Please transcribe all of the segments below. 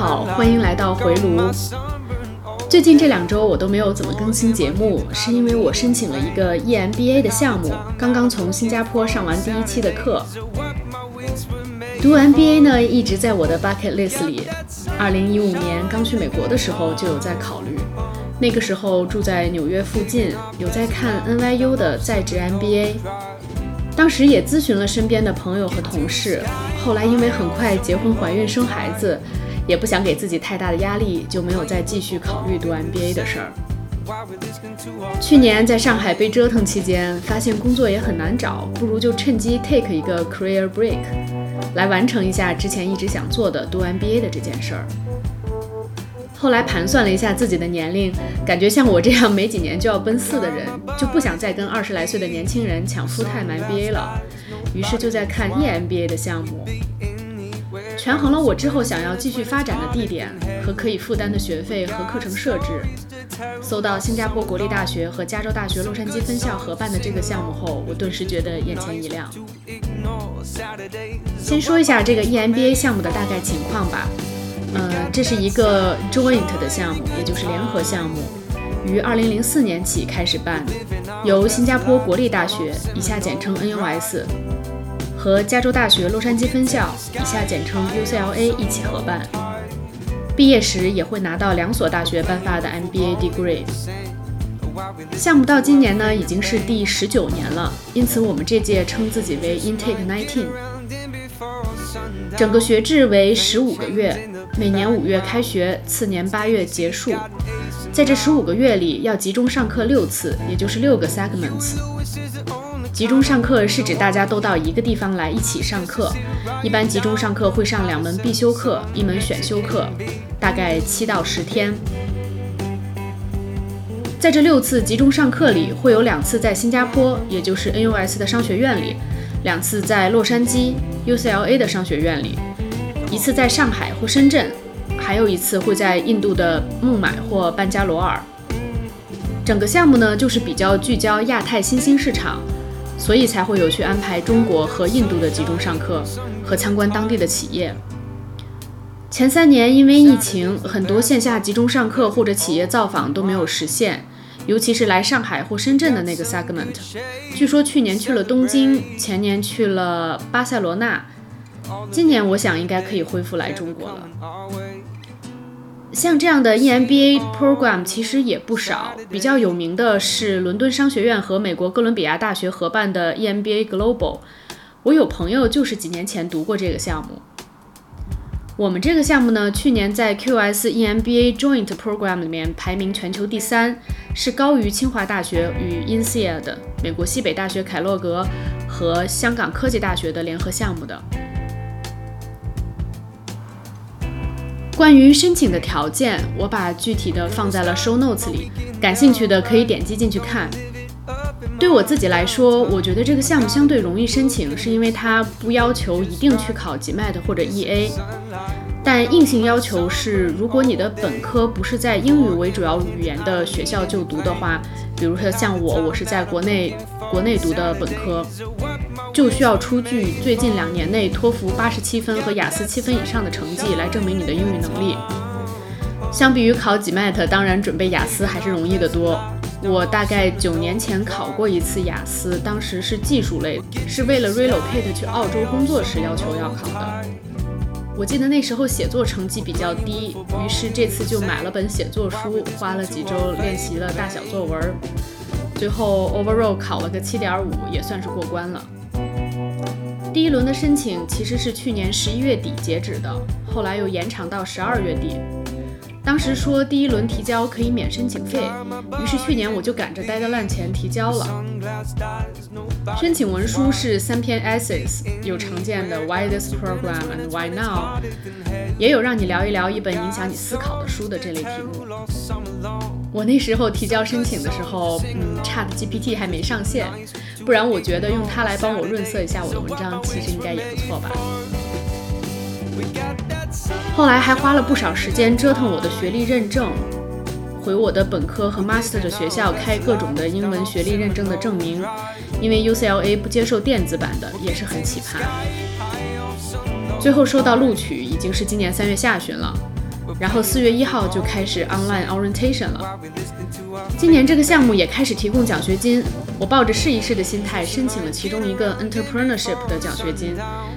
好，欢迎来到回炉。最近这两周我都没有怎么更新节目，是因为我申请了一个 EMBA 的项目，刚刚从新加坡上完第一期的课。读 MBA 呢，一直在我的 bucket list 里。二零一五年刚去美国的时候就有在考虑，那个时候住在纽约附近，有在看 NYU 的在职 MBA。当时也咨询了身边的朋友和同事，后来因为很快结婚、怀孕、生孩子，也不想给自己太大的压力，就没有再继续考虑读 MBA 的事儿。去年在上海被折腾期间，发现工作也很难找，不如就趁机 take 一个 career break，来完成一下之前一直想做的读 MBA 的这件事儿。后来盘算了一下自己的年龄，感觉像我这样没几年就要奔四的人，就不想再跟二十来岁的年轻人抢 full time MBA 了，于是就在看 EMBA 的项目，权衡了我之后想要继续发展的地点和可以负担的学费和课程设置。搜到新加坡国立大学和加州大学洛杉矶分校合办的这个项目后，我顿时觉得眼前一亮。先说一下这个 EMBA 项目的大概情况吧。呃，这是一个 joint 的项目，也就是联合项目，于2004年起开始办，由新加坡国立大学（以下简称 NUS） 和加州大学洛杉矶分校（以下简称 UCLA） 一起合办。毕业时也会拿到两所大学颁发的 MBA degree。项目到今年呢已经是第十九年了，因此我们这届称自己为 Intake 19。Rounding before sundown. 整个学制为十五个月，每年五月开学，次年八月结束。在这十五个月里，要集中上课六次，也就是六个 segments。集中上课是指大家都到一个地方来一起上课，一般集中上课会上两门必修课，一门选修课，大概七到十天。在这六次集中上课里，会有两次在新加坡，也就是 NUS 的商学院里；两次在洛杉矶 UCLA 的商学院里；一次在上海或深圳，还有一次会在印度的孟买或班加罗尔。整个项目呢，就是比较聚焦亚太新兴市场，所以才会有去安排中国和印度的集中上课和参观当地的企业。前三年因为疫情，很多线下集中上课或者企业造访都没有实现，尤其是来上海或深圳的那个 segment。据说去年去了东京，前年去了巴塞罗那，今年我想应该可以恢复来中国了。像这样的 EMBA program 其实也不少，比较有名的是伦敦商学院和美国哥伦比亚大学合办的 EMBA Global。我有朋友就是几年前读过这个项目。我们这个项目呢，去年在 QS EMBA Joint Program 里面排名全球第三，是高于清华大学与 INSEAD 美国西北大学凯洛格和香港科技大学的联合项目的。关于申请的条件，我把具体的放在了 show notes 里，感兴趣的可以点击进去看。对我自己来说，我觉得这个项目相对容易申请，是因为它不要求一定去考 GMAT 或者 EA，但硬性要求是，如果你的本科不是在英语为主要语言的学校就读的话，比如说像我，我是在国内国内读的本科，就需要出具最近两年内托福八十七分和雅思七分以上的成绩来证明你的英语能力。相比于考 GMAT，当然准备雅思还是容易得多。我大概九年前考过一次雅思，当时是技术类，是为了 relocate 去澳洲工作时要求要考的。我记得那时候写作成绩比较低，于是这次就买了本写作书，花了几周练习了大小作文，最后 overall 考了个七点五，也算是过关了。第一轮的申请其实是去年十一月底截止的，后来又延长到十二月底。当时说第一轮提交可以免申请费，于是去年我就赶着 deadline 前提交了。申请文书是三篇 essays，有常见的 Why this program and Why now，也有让你聊一聊一本影响你思考的书的这类题目。我那时候提交申请的时候，嗯，Chat GPT 还没上线，不然我觉得用它来帮我润色一下我的文章，其实应该也不错吧。后来还花了不少时间折腾我的学历认证。回我的本科和 master 的学校开各种的英文学历认证的证明，因为 UCLA 不接受电子版的，也是很奇葩。最后收到录取已经是今年三月下旬了，然后四月一号就开始 online orientation 了。今年这个项目也开始提供奖学金，我抱着试一试的心态申请了其中一个 entrepreneurship 的奖学金，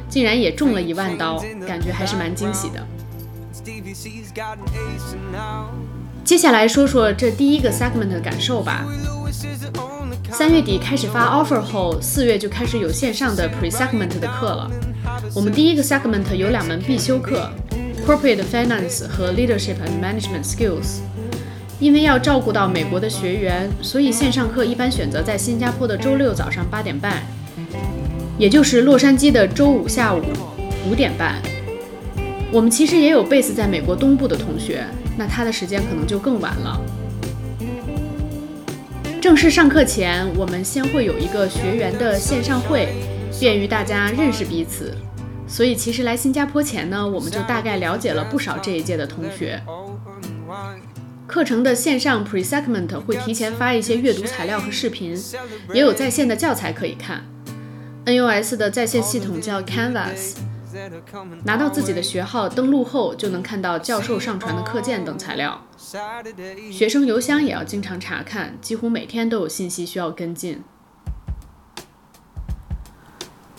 竟然也中了一万刀，感觉还是蛮惊喜的。接下来说说这第一个 segment 的感受吧。三月底开始发 offer 后，四月就开始有线上的 pre segment 的课了。我们第一个 segment 有两门必修课，corporate finance 和 leadership and management skills。因为要照顾到美国的学员，所以线上课一般选择在新加坡的周六早上八点半，也就是洛杉矶的周五下午五点半。我们其实也有 base 在美国东部的同学，那他的时间可能就更晚了。正式上课前，我们先会有一个学员的线上会，便于大家认识彼此。所以其实来新加坡前呢，我们就大概了解了不少这一届的同学。课程的线上 pre segment 会提前发一些阅读材料和视频，也有在线的教材可以看。NUS 的在线系统叫 Canvas。拿到自己的学号，登录后就能看到教授上传的课件等材料。学生邮箱也要经常查看，几乎每天都有信息需要跟进。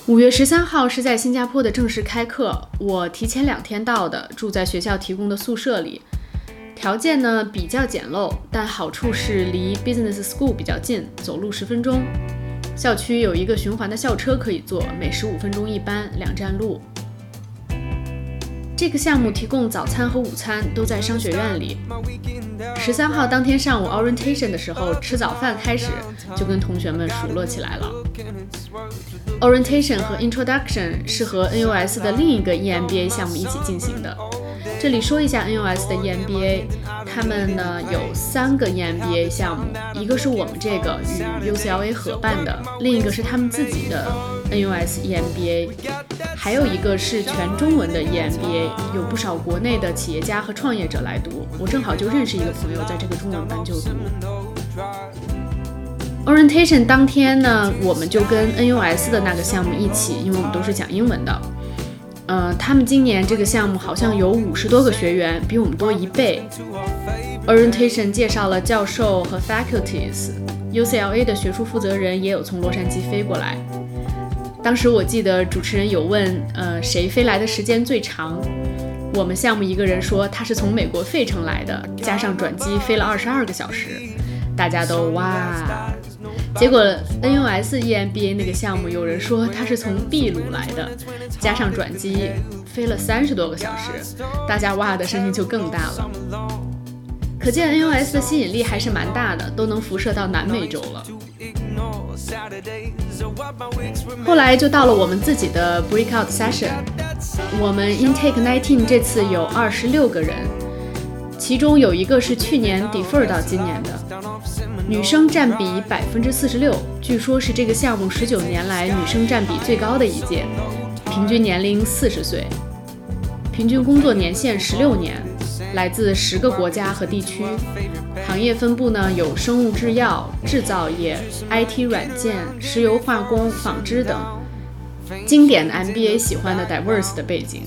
五月十三号是在新加坡的正式开课，我提前两天到的，住在学校提供的宿舍里，条件呢比较简陋，但好处是离 Business School 比较近，走路十分钟。校区有一个循环的校车可以坐，每十五分钟一班，两站路。这个项目提供早餐和午餐都在商学院里。十三号当天上午 orientation 的时候，吃早饭开始就跟同学们熟络起来了。orientation 和 introduction 是和 NUS 的另一个 EMBA 项目一起进行的。这里说一下 NUS 的 EMBA，他们呢有三个 EMBA 项目，一个是我们这个与 UCLA 合办的，另一个是他们自己的 NUS EMBA，还有一个是全中文的 EMBA，有不少国内的企业家和创业者来读。我正好就认识一个朋友在这个中文班就读。Orientation 当天呢，我们就跟 NUS 的那个项目一起，因为我们都是讲英文的。呃，他们今年这个项目好像有五十多个学员，比我们多一倍。Orientation 介绍了教授和 faculties，UCLA 的学术负责人也有从洛杉矶飞过来。当时我记得主持人有问，呃，谁飞来的时间最长？我们项目一个人说他是从美国费城来的，加上转机飞了二十二个小时。大家都哇。结果 NUS EMBA 那个项目，有人说他是从秘鲁来的，加上转机飞了三十多个小时，大家哇的声音就更大了。可见 NUS 的吸引力还是蛮大的，都能辐射到南美洲了。后来就到了我们自己的 breakout session，我们 intake nineteen 这次有二十六个人，其中有一个是去年 defer 到今年的。女生占比百分之四十六，据说是这个项目十九年来女生占比最高的一届，平均年龄四十岁，平均工作年限十六年，来自十个国家和地区，行业分布呢有生物制药、制造业、IT 软件、石油化工、纺织等，经典的 MBA 喜欢的 diverse 的背景，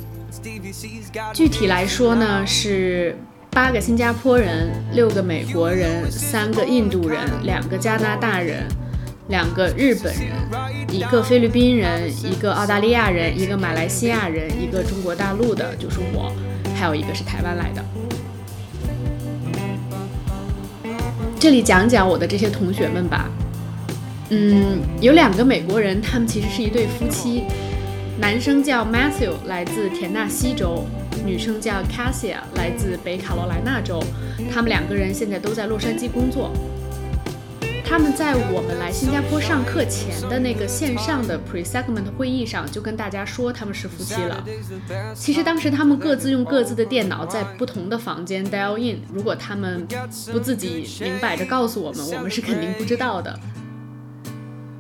具体来说呢是。八个新加坡人，六个美国人，三个印度人，两个加拿大人，两个日本人，一个菲律宾人，一个澳大利亚人，一个马来西亚人，一个中国大陆的，就是我，还有一个是台湾来的。这里讲讲我的这些同学们吧。嗯，有两个美国人，他们其实是一对夫妻，男生叫 Matthew，来自田纳西州。女生叫 Cassia，来自北卡罗来纳州。他们两个人现在都在洛杉矶工作。他们在我们来新加坡上课前的那个线上的 pre-segment 会议上，就跟大家说他们是夫妻了。其实当时他们各自用各自的电脑在不同的房间 dial in。如果他们不自己明摆着告诉我们，我们是肯定不知道的。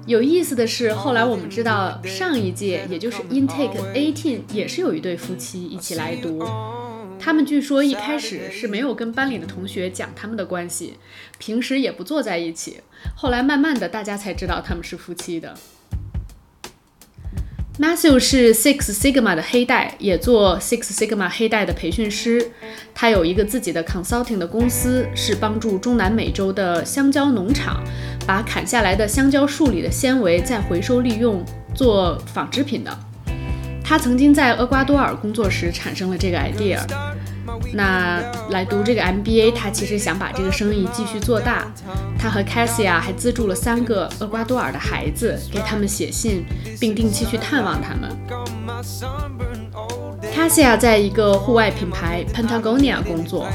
有意思的是，后来我们知道，上一届也就是 intake eighteen 也是有一对夫妻一起来读，他们据说一开始是没有跟班里的同学讲他们的关系，平时也不坐在一起。后来慢慢的，大家才知道他们是夫妻的。Matthew 是 Six Sigma 的黑带，也做 Six Sigma 黑带的培训师。他有一个自己的 consulting 的公司，是帮助中南美洲的香蕉农场把砍下来的香蕉树里的纤维再回收利用做纺织品的。他曾经在厄瓜多尔工作时产生了这个 idea。那来读这个 MBA，他其实想把这个生意继续做大。他和 Cassia 还资助了三个厄瓜多尔的孩子，给他们写信，并定期去探望他们。Cassia 在一个户外品牌 Pentagonia 工作，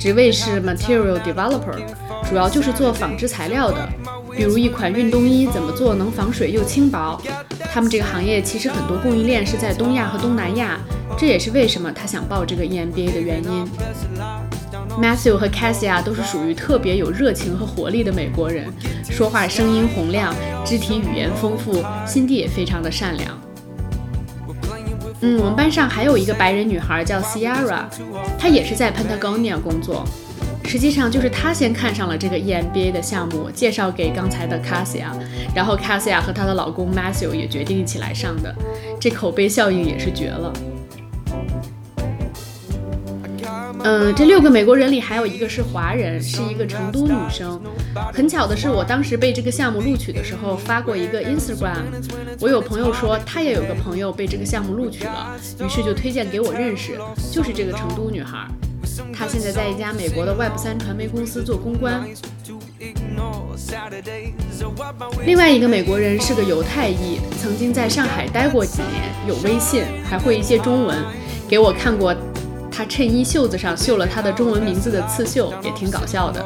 职位是 Material Developer，主要就是做纺织材料的，比如一款运动衣怎么做能防水又轻薄。他们这个行业其实很多供应链是在东亚和东南亚。这也是为什么他想报这个 EMBA 的原因。Matthew 和 Cassia 都是属于特别有热情和活力的美国人，说话声音洪亮，肢体语言丰富，心地也非常的善良。嗯，我们班上还有一个白人女孩叫 Sierra，她也是在 Pentagonia 工作。实际上就是她先看上了这个 EMBA 的项目，介绍给刚才的 Cassia，然后 Cassia 和她的老公 Matthew 也决定一起来上的。这口碑效应也是绝了。嗯，这六个美国人里还有一个是华人，是一个成都女生。很巧的是，我当时被这个项目录取的时候发过一个 Instagram，我有朋友说他也有个朋友被这个项目录取了，于是就推荐给我认识，就是这个成都女孩。她现在在一家美国的 Web 三传媒公司做公关。另外一个美国人是个犹太裔，曾经在上海待过几年，有微信，还会一些中文，给我看过。他衬衣袖子上绣了他的中文名字的刺绣，也挺搞笑的。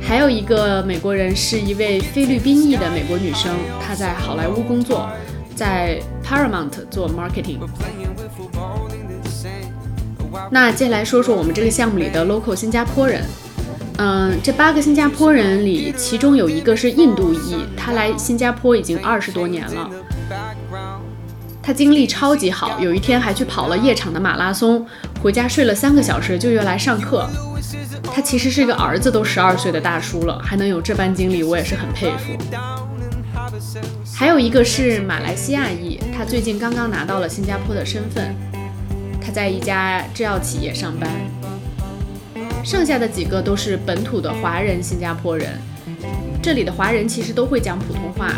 还有一个美国人是一位菲律宾裔的美国女生，她在好莱坞工作，在 Paramount 做 marketing。那接下来说说我们这个项目里的 local 新加坡人。嗯，这八个新加坡人里，其中有一个是印度裔，他来新加坡已经二十多年了。他精力超级好，有一天还去跑了夜场的马拉松，回家睡了三个小时就又来上课。他其实是一个儿子都十二岁的大叔了，还能有这般精力，我也是很佩服。还有一个是马来西亚裔，他最近刚刚拿到了新加坡的身份，他在一家制药企业上班。剩下的几个都是本土的华人新加坡人，这里的华人其实都会讲普通话。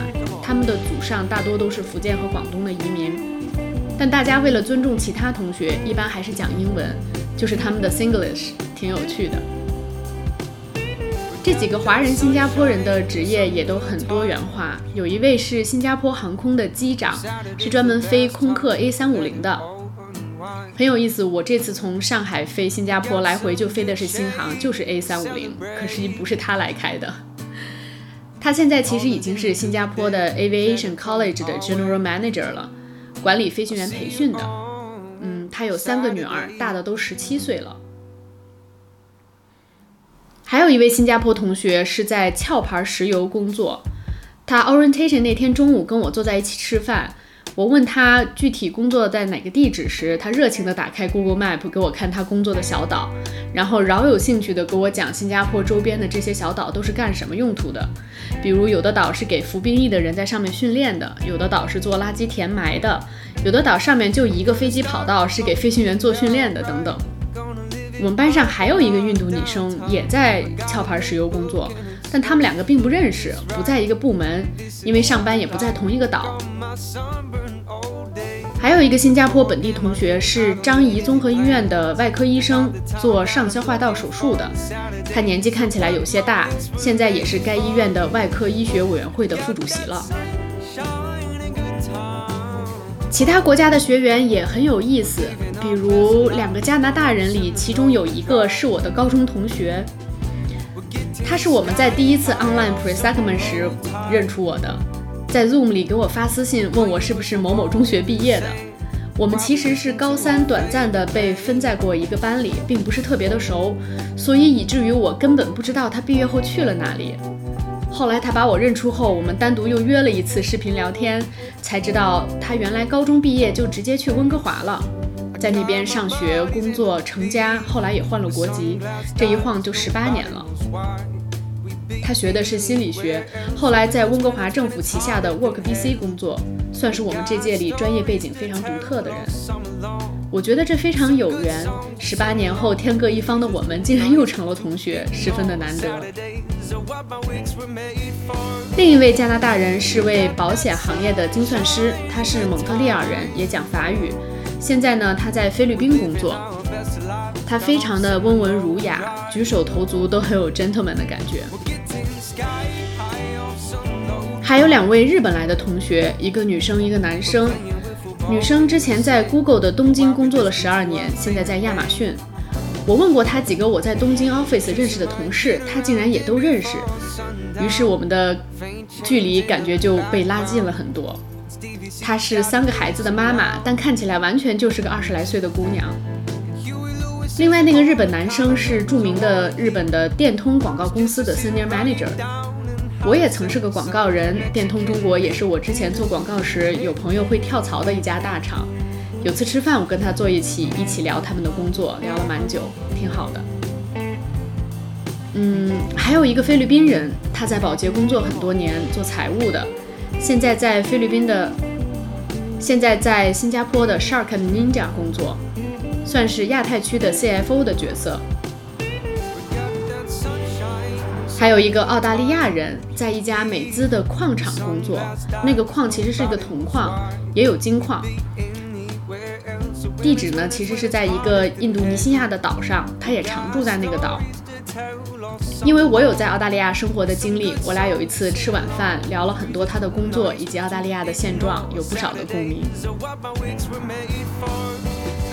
他们的祖上大多都是福建和广东的移民，但大家为了尊重其他同学，一般还是讲英文，就是他们的 Singlish，挺有趣的。这几个华人新加坡人的职业也都很多元化，有一位是新加坡航空的机长，是专门飞空客 A 三五零的，很有意思。我这次从上海飞新加坡来回就飞的是新航，就是 A 三五零，可惜不是他来开的。他现在其实已经是新加坡的 Aviation College 的 General Manager 了，管理飞行员培训的。嗯，他有三个女儿，大的都十七岁了。还有一位新加坡同学是在壳牌石油工作，他 Orientation 那天中午跟我坐在一起吃饭。我问他具体工作在哪个地址时，他热情地打开 Google Map 给我看他工作的小岛，然后饶有兴趣地给我讲新加坡周边的这些小岛都是干什么用途的。比如有的岛是给服兵役的人在上面训练的，有的岛是做垃圾填埋的，有的岛上面就一个飞机跑道是给飞行员做训练的，等等。我们班上还有一个印度女生也在壳牌石油工作，但他们两个并不认识，不在一个部门，因为上班也不在同一个岛。还有一个新加坡本地同学是张仪综合医院的外科医生，做上消化道手术的。他年纪看起来有些大，现在也是该医院的外科医学委员会的副主席了。其他国家的学员也很有意思，比如两个加拿大人里，其中有一个是我的高中同学，他是我们在第一次 online presegment 时认出我的。在 Zoom 里给我发私信，问我是不是某某中学毕业的。我们其实是高三短暂的被分在过一个班里，并不是特别的熟，所以以至于我根本不知道他毕业后去了哪里。后来他把我认出后，我们单独又约了一次视频聊天，才知道他原来高中毕业就直接去温哥华了。在那边上学、工作、成家，后来也换了国籍，这一晃就十八年了。他学的是心理学，后来在温哥华政府旗下的 Work BC 工作，算是我们这届里专业背景非常独特的人。我觉得这非常有缘，十八年后天各一方的我们竟然又成了同学，十分的难得。另一位加拿大人是位保险行业的精算师，他是蒙特利尔人，也讲法语。现在呢，他在菲律宾工作。他非常的温文儒雅，举手投足都很有 gentleman 的感觉。还有两位日本来的同学，一个女生，一个男生。女生之前在 Google 的东京工作了十二年，现在在亚马逊。我问过她几个我在东京 office 认识的同事，她竟然也都认识。于是我们的距离感觉就被拉近了很多。她是三个孩子的妈妈，但看起来完全就是个二十来岁的姑娘。另外那个日本男生是著名的日本的电通广告公司的 senior manager。我也曾是个广告人，电通中国也是我之前做广告时有朋友会跳槽的一家大厂。有次吃饭，我跟他坐一起，一起聊他们的工作，聊了蛮久，挺好的。嗯，还有一个菲律宾人，他在保洁工作很多年，做财务的，现在在菲律宾的，现在在新加坡的 Shark Ninja 工作，算是亚太区的 CFO 的角色。还有一个澳大利亚人，在一家美资的矿场工作，那个矿其实是一个铜矿，也有金矿。地址呢，其实是在一个印度尼西亚的岛上，他也常住在那个岛。因为我有在澳大利亚生活的经历，我俩有一次吃晚饭，聊了很多他的工作以及澳大利亚的现状，有不少的共鸣。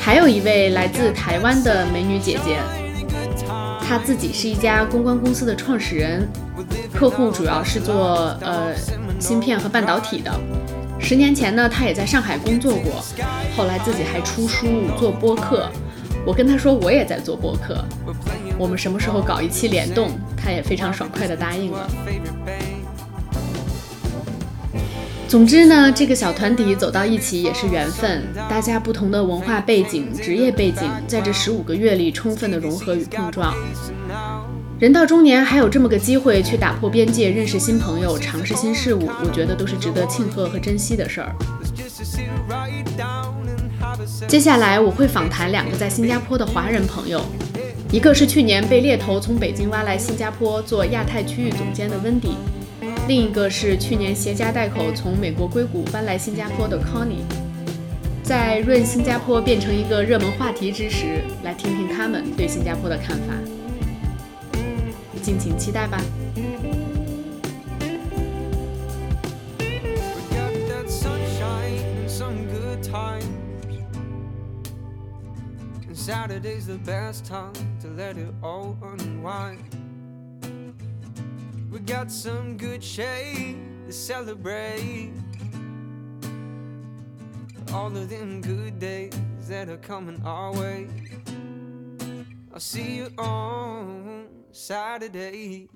还有一位来自台湾的美女姐姐。她自己是一家公关公司的创始人，客户主要是做呃芯片和半导体的。十年前呢，她也在上海工作过，后来自己还出书做播客。我跟她说我也在做播客，我们什么时候搞一期联动？她也非常爽快地答应了。总之呢，这个小团体走到一起也是缘分，大家不同的文化背景、职业背景，在这十五个月里充分的融合与碰撞。人到中年还有这么个机会去打破边界、认识新朋友、尝试新事物，我觉得都是值得庆贺和珍惜的事儿。接下来我会访谈两个在新加坡的华人朋友，一个是去年被猎头从北京挖来新加坡做亚太区域总监的温迪。另一个是去年携家带口从美国硅谷搬来新加坡的 Connie，在润新加坡变成一个热门话题之时，来听听他们对新加坡的看法，敬请期待吧。We got some good shade to celebrate. All of them good days that are coming our way. I'll see you on Saturday.